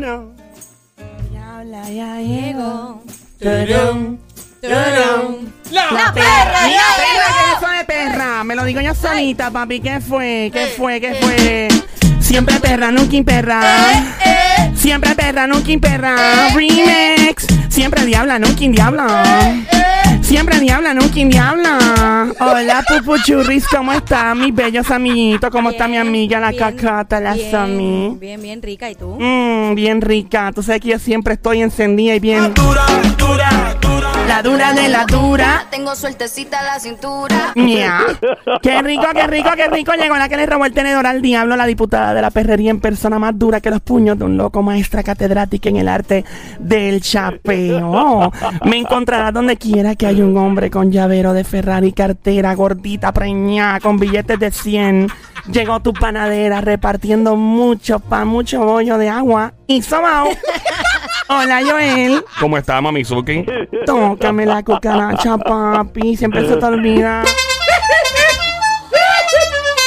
no. Habla, ya llegó. Turun, turun. La, La perra, perra, ya ¿qué es eso de perra? Me lo digo yo solita, papi. ¿Qué fue? ¿Qué fue? ¿Qué fue? Siempre perra, nunca imperra. Siempre perra, nunca imperra. Remix. Siempre diabla, nunca diabla. Siempre diabla, nunca diabla. Hola, pupuchurris, ¿cómo están mis bellos amiguitos? ¿Cómo está mi Bien, amiga, la bien, cacata, la bien, Sami? Bien, bien rica. ¿Y tú? Mmm, bien rica. Tú sabes que yo siempre estoy encendida y bien. La dura de la dura. Tengo sueltecita la cintura. Mia. Qué rico, qué rico, qué rico. Llegó la que le robó el tenedor al diablo, la diputada de la perrería en persona más dura que los puños de un loco maestra catedrática en el arte del chapeo. Me encontrarás donde quiera que haya un hombre con llavero de Ferrari, cartera gordita, preñada, con billetes de 100. Llegó tu panadera repartiendo mucho pan, mucho bollo de agua y sobao. Hola, Joel. ¿Cómo está, Mamizuki? Tócame la cucaracha, papi. Siempre se te olvida.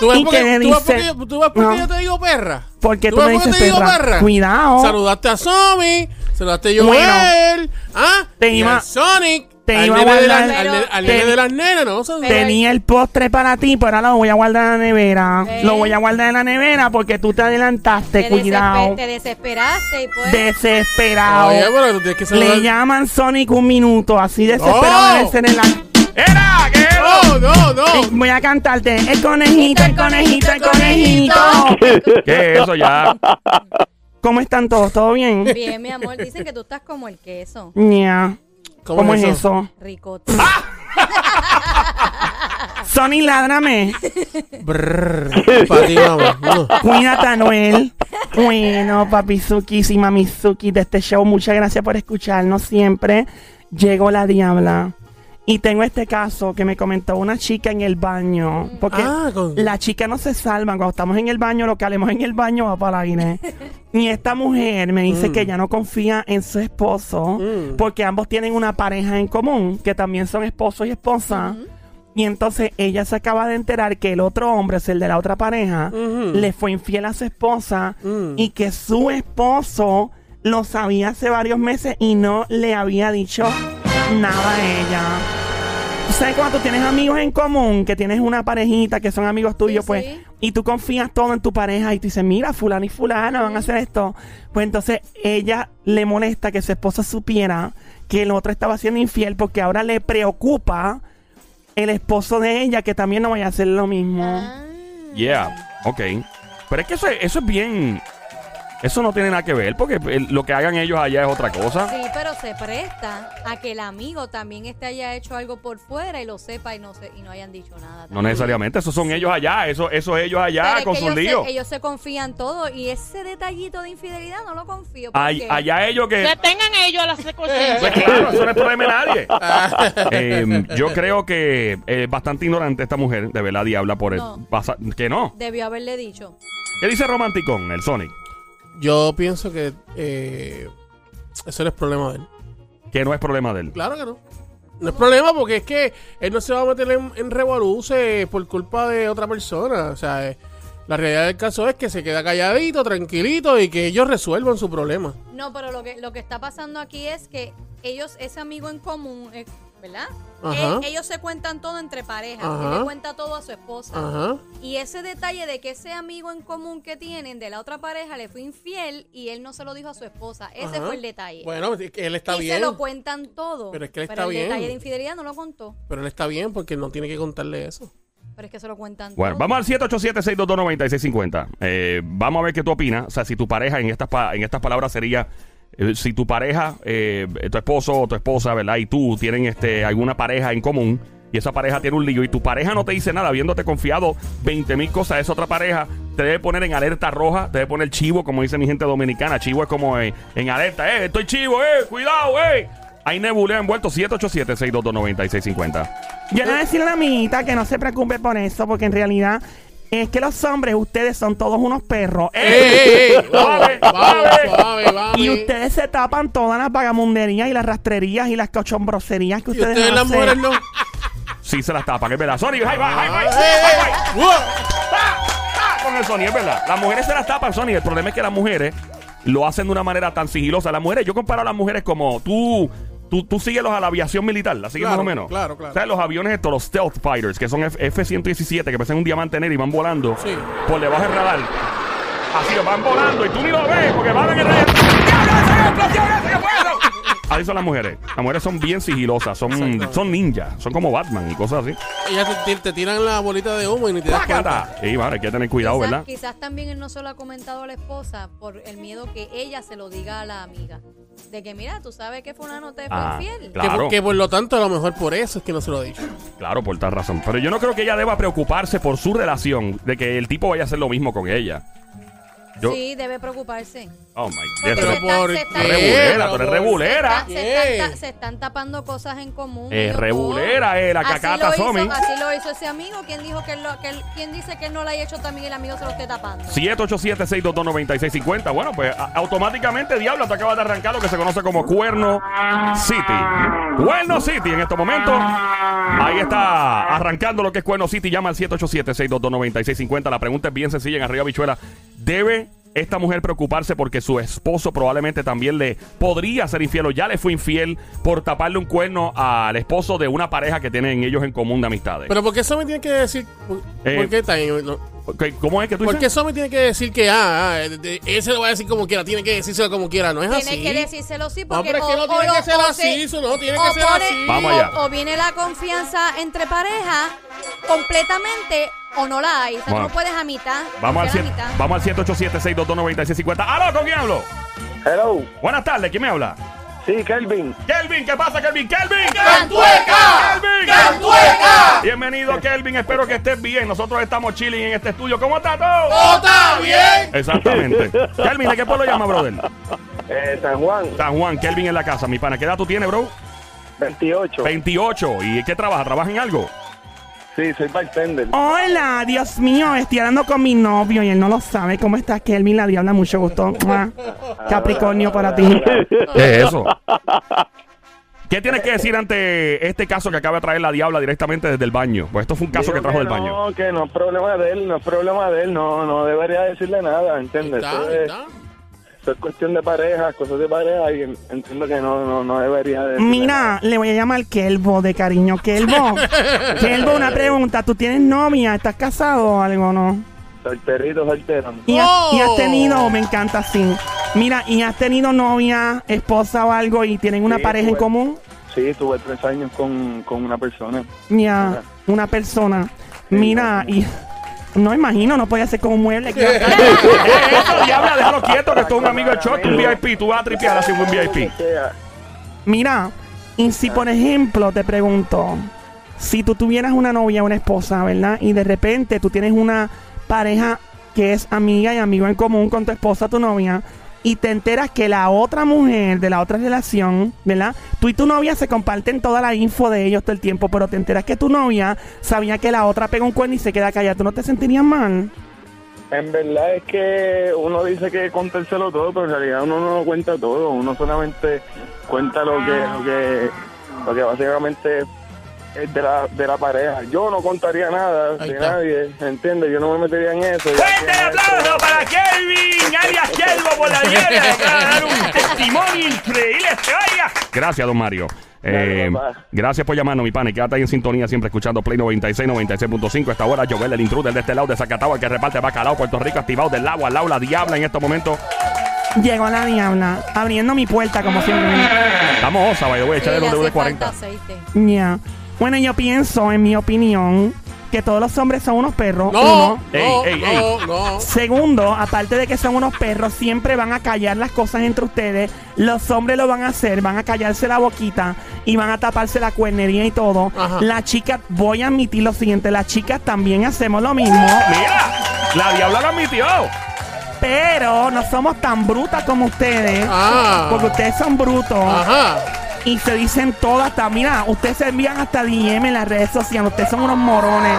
¿Tú ves ¿Y por qué tú ves por dice? qué- tú ves por qué No. yo te digo perra? ¿Por qué tú me dices digo perra? Cuidado. Saludaste a Somi, saludaste a Bueno. Joel, ¿ah? Te y iba- Sonic, te al iba a de, guardar- la- al, Pero- al nene de las nenas, ¿no? Son- Pero- Tenía el postre para ti, pero ahora lo voy a guardar en la nevera. ¿Eh? Lo voy a guardar en la nevera porque tú te adelantaste. Te, Cuidado. te desesperaste y pues. Desesperado. Oye, pero tú tienes que saludar. Le llaman Sonic un minuto. Así desesperado No. debe ser en la. ¡Era! ¿Qué No, no, no. Eh, Voy a cantarte. El conejito, el conejito, el conejito. ¿Qué es eso ya? ¿Cómo están todos? ¿Todo bien? Bien, mi amor. Dicen que tú estás como el queso. Ña. ¿Cómo, es eso? Ricote. Sonic, ládrame. Brrr, para ti, mamá. No. Cuídate, Anuel. Bueno, papizuki y mamizuki de este show, muchas gracias por escucharnos siempre. Llegó la diabla. Y tengo este caso que me comentó una chica en el baño. Porque Ah, con- la chica no se salva. Cuando estamos en el baño, lo que hablemos en el baño va para el aire. y esta mujer me dice Mm. que ella no confía en su esposo Mm. porque ambos tienen una pareja en común, que también son esposo y esposa. Y entonces ella se acaba de enterar que el otro hombre, es el de la otra pareja, le fue infiel a su esposa Mm. y que su esposo lo sabía hace varios meses y no le había dicho nada a ella. ¿Tú ¿Sabes cuando tú tienes amigos en común, que tienes una parejita, que son amigos tuyos, Sí, pues, sí. y tú confías todo en tu pareja y tú dices, mira, fulano y fulana van a hacer esto? Pues entonces ella le molesta que su esposa supiera que el otro estaba siendo infiel porque ahora le preocupa el esposo de ella que también no vaya a hacer lo mismo. Ah. Yeah, ok. Pero es que eso es, eso es bien... Eso no tiene nada que ver porque el- lo que hagan ellos allá es otra cosa. Sí, pero se presta a que el amigo también este haya hecho algo por fuera y lo sepa y no se, y no hayan dicho nada. No necesariamente, esos son ellos allá, eso, eso ellos allá Pero es con que sus ellos, líos. se, ellos se confían todo y ese detallito de infidelidad no lo confío. Ay- allá ellos que... Que tengan ellos las Pues consecuencias. claro, eso no es problema de nadie. Eh, yo creo que es bastante ignorante esta mujer, de verdad, diabla, por el No. pasa- que no. debió haberle dicho. ¿Qué dice Romanticón, el Sonic? Yo pienso que eh, eso no es problema de él. Que no es problema de él. Claro que no. No es problema porque es que él no se va a meter en, en revoluces por culpa de otra persona. O sea, eh, la realidad del caso es que se queda calladito, tranquilito y que ellos resuelvan su problema. No, pero lo que, lo que está pasando aquí es que ellos, ese amigo en común, eh, ¿verdad? Ajá. Eh, ellos se cuentan todo entre parejas. Ajá. Él le cuenta todo a su esposa. Ajá. Y ese detalle de que ese amigo en común que tienen de la otra pareja le fue infiel y él no se lo dijo a su esposa. Ese Ajá. fue el detalle. Bueno, él está y bien. se lo cuentan todo. Pero es que él está el bien. detalle de infidelidad no lo contó. Pero él está bien porque no tiene que contarle eso. Pero es que se lo cuentan Bueno, todo. vamos al 787-622-9650. Eh, vamos a ver qué tú opinas. O sea, si tu pareja, en estas, pa- en estas palabras sería, si tu pareja, eh, tu esposo o tu esposa, ¿verdad? Y tú tienen este, alguna pareja en común y esa pareja tiene un lío y tu pareja no te dice nada, habiéndote confiado 20 mil cosas de esa otra pareja, te debe poner en alerta roja, te debe poner chivo, como dice mi gente dominicana. Chivo es como eh, en alerta, eh, estoy chivo, eh, cuidado, eh. Hay nebulea envuelto 787-622-9650. Yo le voy a decir a la amiguita que no se preocupe por eso, porque en realidad es que los hombres, ustedes son todos unos perros. ¡Ey, ey, ey! Suave. suave, vamos. Y ustedes se tapan todas las vagamunderías y las rastrerías y las cochombroserías que Y ustedes, ustedes las hacen. mujeres no. Sí se las tapan, es verdad. Sony, high five, high ¡Ey, high ey! Ah, Con el Sony, es verdad. Las mujeres se las tapan, Sony. El problema es que las mujeres lo hacen de una manera tan sigilosa. Las mujeres, yo comparo a las mujeres como tú. Tú, tú síguelos a la aviación militar, la sigues Claro, más o menos. claro, claro. O sea, los aviones estos, los stealth fighters, que son F- F-117, que parecen un diamante negro y van volando Sí. por debajo del radar. Así van volando y tú ni lo ves porque van en el radar. ¡Diablo, esa explosión, fueron! Así son las mujeres. Las mujeres son bien sigilosas, son, son ninjas, son como Batman y cosas así. Ellas te, tiran la bolita de humo y ni te das cuenta. Sí, vale, hay que tener cuidado, quizás, ¿verdad? quizás también él no se lo ha comentado a la esposa por el miedo que ella se lo diga a la amiga. De que, mira, tú sabes que fulano te fue Ah, infiel. claro. Que, por- que por lo tanto, a lo mejor por eso es que no se lo he dicho. Claro, por tal razón. Pero yo no creo que ella deba preocuparse por su relación, de que el tipo vaya a hacer lo mismo con ella. Yo, Sí, debe preocuparse. Oh my Porque God. se Pero están- ¿por se están- Rebulera, tú eres Pero- rebulera. Se, ¿Qué? están, ta- se están tapando cosas en común. Eh, ellos rebulera, dos. eh, la Así cacata lo hizo- Somi. Así lo hizo ese amigo. ¿Quién dijo que, él lo, que él- quién dice que él no lo haya hecho también el amigo se lo esté tapando? 787-622-9650. Bueno, pues a- automáticamente, Diablo, te acabas de arrancar lo que se conoce como Cuerno City. Cuerno City en estos momentos. Ahí está arrancando lo que es Cuerno City. Llama al 787-622-9650. La pregunta es bien sencilla en arriba, bichuela. ¿Debe esta mujer preocuparse porque su esposo probablemente también le podría ser infiel o ya le fue infiel por taparle un cuerno al esposo de una pareja que tienen ellos en común de amistades? Pero ¿por qué eso me tiene que decir? ¿Por, Eh, por qué tan- no? ¿Cómo es que tú ¿Por dices? qué eso me tiene que decir que, ah, ah, él se lo va a decir como quiera? Tiene que decírselo como quiera, ¿no es Tiene así? que decírselo sí No, porque pero es que no tiene que ser o así, se- eso no tiene que ser pone- así. Vamos allá. O, viene la confianza entre pareja completamente o no la hay. O sea, Bueno. tú no puedes a mitad. Vamos al, confiar a cien- mitad. vamos al 787-622-9650. ¡Aló, con quién hablo! Hello, Buenas tardes, ¿quién me habla? Sí, Kelvin. Kelvin, ¿qué pasa, Kelvin? ¡Kelvin! ¡Cantueca! ¡Kelvin! ¡Cantueca! Bienvenido, Kelvin. Espero que estés bien. Nosotros estamos chilling en este estudio. ¿Cómo está todo? ¡Todo está bien! Exactamente. Kelvin, ¿de qué pueblo llama, brother? Eh, San Juan, San Juan, Kelvin en la casa. Mi pana, ¿qué edad tú tienes, bro? 28. 28. ¿Y qué trabaja? ¿Trabaja en algo? Sí, soy bartender. Hola, Dios mío, estoy hablando con mi novio y él no lo sabe. ¿Cómo estás, Kelvin? La diabla, mucho gusto. Mua. Capricornio para ti. ¿Qué es eso? ¿Qué tienes que decir ante este caso que acaba de traer la diabla directamente desde el baño? Pues esto fue un caso que trajo del baño. No, que no es problema de él, no es problema de él, no, no debería decirle nada, ¿entiendes? Está, Eso es, está. Es cuestión de pareja, cosas de pareja y en- entiendo que no, no, no debería decirle Mira, le voy a llamar Kelbo de cariño. Kelbo. Kelbo, una pregunta. ¿Tú tienes novia? ¿Estás casado o algo, no? Solterito, soltero. ¿Y has, y has Oh. tenido, me encanta así. Mira, ¿y has tenido novia, esposa o algo y tienen una Sí, pareja en común? Sí, tuve tres años con, con una persona. Mira, una persona. Mira, y no imagino, no podía ser como un mueble. eso, diabla, déjalo quieto, que esto es un amigo del shot, un VIP. Tú vas a tripear así un VIP. O Mira, y si por ejemplo te pregunto, si tú tuvieras una novia, una esposa, ¿verdad? Y de repente tú tienes una pareja que es amiga y amigo en común con tu esposa, tu novia, y te enteras que la otra mujer de la otra relación, ¿verdad? Tú y tu novia se comparten toda la info de ellos todo el tiempo, pero te enteras que tu novia sabía que la otra pega un cuerno y se queda callada. ¿Tú no te sentirías mal? En verdad es que uno dice que contárselo todo, pero en realidad uno no lo cuenta todo. Uno solamente cuenta lo que, lo que, lo que básicamente de la, de la pareja. Yo no contaría nada Ahí de está. nadie, ¿entiendes? Yo no me metería en eso. Ya ¡Fuerte el aplauso para Kelvin! ¡Alias Kelvo por la de dar un testimonio increíble. este. Gracias, don Mario. Eh, gracias por llamarnos, mi pana. Y quédate ahí en sintonía, siempre escuchando Play 96, 96.5. Esta hora, Jovel, el intruder de este lado de Zacatau, el que reparte bacalao, Puerto Rico, activado del lado al lado, la diabla en estos momentos. Llegó la diabla, abriendo mi puerta como siempre. Estamos osa, by the way, echarle hace de 40. falta aceite. Bueno, yo pienso, en mi opinión, que todos los hombres son unos perros. No, Uno. no, Ey, ey, ey. no, no. Segundo, aparte de que son unos perros, siempre van a callar las cosas entre ustedes. Los hombres lo van a hacer, van a callarse la boquita y van a taparse la cuernería y todo. Ajá. Las chicas, voy a admitir lo siguiente, las chicas también hacemos lo mismo, Mira, la diabla lo admitió. pero no somos tan brutas como ustedes. Ah. Porque ustedes son brutos Ajá. Y se dicen todas hasta, mira, ustedes se envían hasta DM en las redes sociales, ustedes son unos morones.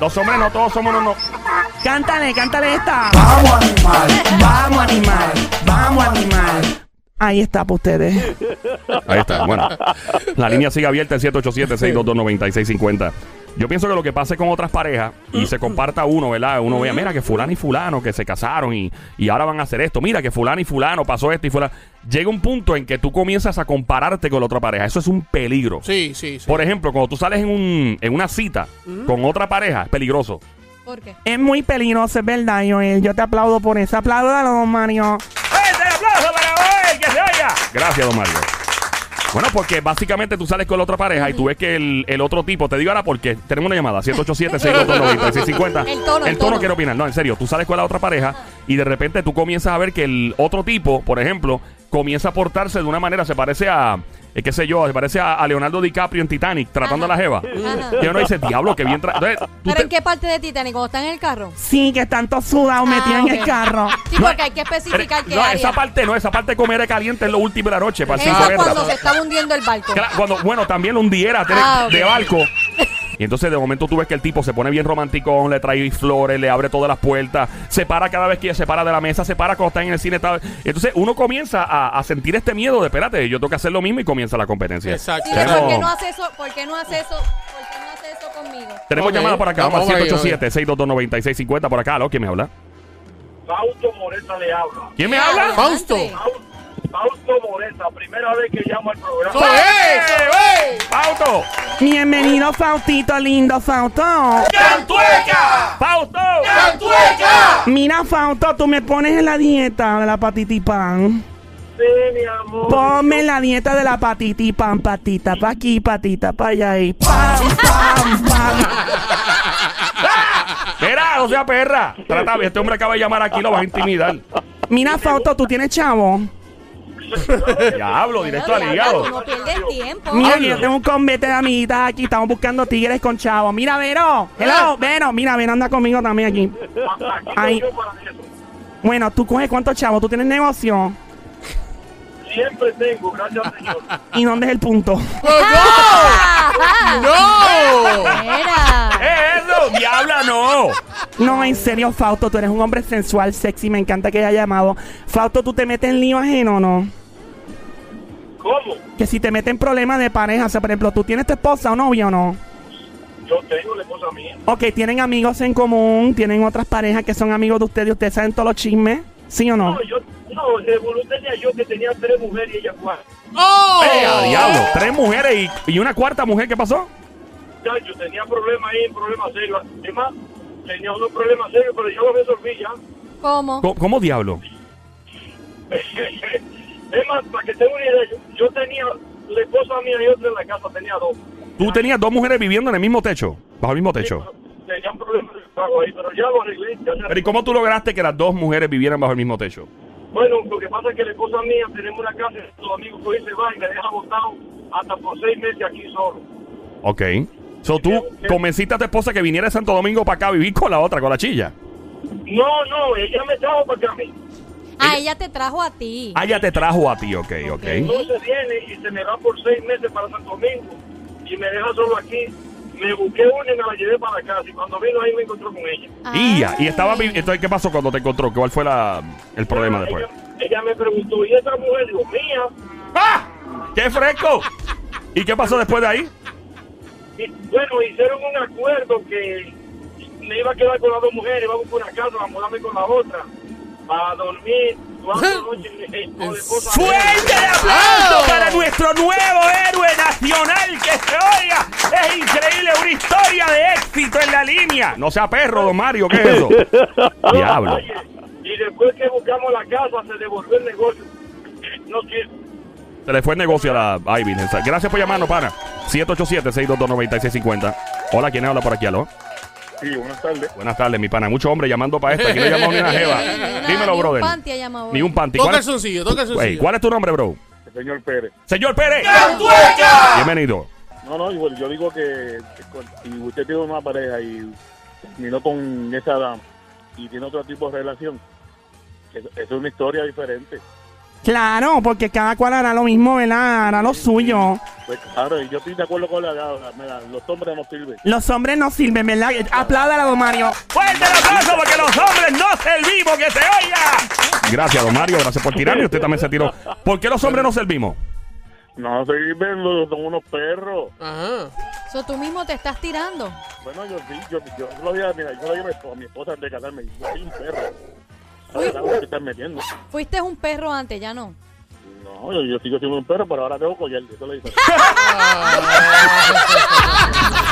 Los hombres no todos somos unos. No. Cántale, cántale esta. Vamos animal, vamos animal, vamos animal. Ahí está para ustedes. Ahí está. Bueno, la línea sigue abierta en 787-622-9650. Yo pienso que lo que pase con otras parejas y se comparta uno, ¿verdad? Uno vea, mira que fulano y fulano que se casaron y, y ahora van a hacer esto. Mira que fulano y fulano pasó esto y fulano. Llega un punto en que tú comienzas a compararte con la otra pareja. Eso es un peligro. Sí, sí, sí. Por ejemplo, cuando tú sales en, un, en una cita con otra pareja, es peligroso. ¿Por qué? Es muy peligroso, es verdad, Joel. Yo te aplaudo por eso. Apláudalo, don Mario. ¡Fuerte el aplauso para Joel! ¡Que se oiga! Gracias, don Mario. Bueno, porque básicamente tú sales con la otra pareja y tú ves que el, el otro tipo, te digo ahora porque tenemos una llamada, 787-622-9650. El tono, el El tono quiere opinar. No, en serio, tú sales con la otra pareja y de repente tú comienzas a ver que el otro tipo, por ejemplo, comienza a portarse de una manera, se parece a, eh, qué sé yo, se parece a, a Leonardo DiCaprio en Titanic, tratando a la jeva. Ajá. Y uno dice, diablo, que bien... tra-". Entonces, tú ¿Pero te- en qué parte de Titanic? ¿Cuando está en el carro? Sí, que están todos sudados Ah, metidos en el carro. Sí, porque hay que especificar qué no, área. esa parte no, esa parte de comer caliente es lo último de la noche, para Eso 5 es guerra. cuando se está hundiendo el barco. Claro, cuando, bueno, también lo hundiera Ah, de barco. Y entonces de momento tú ves que el tipo se pone bien romántico, le trae flores, le abre todas las puertas, se para cada vez que se para de la mesa, se para cuando está en el cine. está- Entonces uno comienza a, a sentir este miedo de, espérate, yo tengo que hacer lo mismo y comienza la competencia. Exacto. Sí, Tenemos- ¿por qué no hace eso? ¿Por qué no hace eso? ¿Por qué no hace eso conmigo? Tenemos Ok. llamada por acá, vamos Vamos al ahí, 787-622-9650 por acá, ¿aló? ¿Quién me habla? Fausto Moreta le habla. ¿Quién me habla? Fausto. Fausto Moreta, primera vez que llamo al programa. ¡Eso es! ¡Fausto! Bienvenido, Faustito, lindo Fausto. ¡Cantueca! ¡Fausto! Mira, Fausto, tú me pones en la dieta de la patitipan. Sí, mi amor. Ponme en la dieta de la patitipan, patita pa' aquí, patita pa' allá y pam, pam, pam. Mira, no sea perra. Trata, este hombre acaba de llamar aquí, lo vas a intimidar. Mira, Fausto, tú tienes chavo. Diablo, directo al hígado. No pierdes tiempo. Mira, que yo tengo un convete de amiguitas aquí, estamos buscando tigres con chavo. Mira, Vero, hello, Vero, mira, Vero anda conmigo también aquí. Eso. Bueno, tú coges cuántos chavos, tú tienes negocio. Siempre tengo, gracias al Señor. ¿Y dónde es el punto? Ah, ¡No! ¿Qué es eso? ¡Diabla, no! No, en serio, Fausto, tú eres un hombre sensual, sexy, me encanta que haya llamado. Fausto, ¿tú te metes en lío ajeno o no? ¿Cómo? Que si te meten problemas de pareja, o sea, por ejemplo, ¿tú tienes tu esposa o novia o no? Yo tengo la esposa mía. Ok, ¿tienen amigos en común? ¿Tienen otras parejas que son amigos de ustedes y ustedes saben todos los chismes? ¿Sí o no? No, yo, no, tenía yo que tenía tres mujeres y ella cuatro. ¡Oh! ¡Eh, a diablo! Tres mujeres y, y una cuarta mujer, ¿qué pasó? Ya, yo tenía problemas ahí, problemas serios. Además, tenía unos problemas serios, pero yo los resolví ya. ¿Cómo? ¿Cómo, cómo diablo? es más, para que tengan una idea, yo, tenía la esposa mía y otra en la casa, tenía dos. Tú tenías dos mujeres viviendo en el mismo techo, bajo el mismo techo. Tenían problemas de pago ahí, pero ya lo arreglé. ya Pero ¿y cómo tú lograste que las dos mujeres vivieran bajo el mismo techo? Bueno, lo que pasa es que la esposa mía tenemos una casa, los amigos que se van y me deja botado hasta por seis meses aquí solo. Ok. So, tú convenciste a tu esposa que viniera de Santo Domingo para acá a vivir con la otra, con la chilla. No, no, ella me trajo para acá a mí. Ah, ella te trajo a ti. Ah, ya te trajo a ti, ok, ok. Entonces viene y se me va por seis meses para Santo Domingo y me deja solo aquí. Me busqué una y me la llevé para casa y cuando vino ahí me encontró con ella. Y ya, y Ah. estaba entonces ¿qué pasó cuando te encontró? ¿Cuál fue la, el problema después? Ella, ella me preguntó, ¿y esa mujer? Digo, mía. ¡Ah! ¡Qué fresco! ¿Y qué pasó después de ahí? Y, bueno, hicieron un acuerdo que me iba a quedar con las dos mujeres, iba a buscar una casa, a mudarme con la otra, para dormir cuatro noches con la esposa. ¡Fuerte el aplauso para nuestro nuevo héroe nacional que se oiga! ¡Es increíble! ¡Una historia de éxito en la línea! No sea perro, don Mario, ¿qué es eso? Diablo. Oye, y después que buscamos la casa, se devolvió el negocio. No quiero. Se le fue el negocio a la Ivy. Gracias por llamarnos, pana. 787-622-9650. Hola, ¿quién habla por aquí, aló? Sí, buenas tardes. Buenas tardes, mi pana. Mucho hombre llamando para esto. Aquí no llamó ni una jeva. Dímelo, ni brother. Un panty ha llamado Ni hoy. un panty. Dos ¿Cuál es, Ey. ¿Cuál es tu nombre, bro? Señor Pérez. Señor Pérez. Bienvenido. No, no, yo, yo digo que, si usted tiene una pareja y terminó con esa dama y tiene otro tipo de relación, eso es una historia diferente. Claro, porque cada cual hará lo mismo, ¿verdad? Hará lo suyo. Pues claro, y yo estoy de acuerdo con la la- mira, los hombres no sirven. Los hombres no sirven, ¿verdad? Apláudala, don Mario. ¡Fuerte el aplauso porque los hombres no servimos! ¡Que se oiga! Gracias, don Mario. Gracias por tirarme. Usted también se tiró. ¿Por qué los hombres no servimos? No sirven, son unos perros. Ajá. So, tú mismo te estás tirando. Bueno, yo sí, yo, yo lo dije, mira, yo lo dije a mi esposa, a mi esposa antes de casarme, yo soy un perro. Ahora que metiendo. Fuiste un perro antes, ya no. No, yo, yo sigo siendo un perro, pero ahora tengo collar. Eso le dice.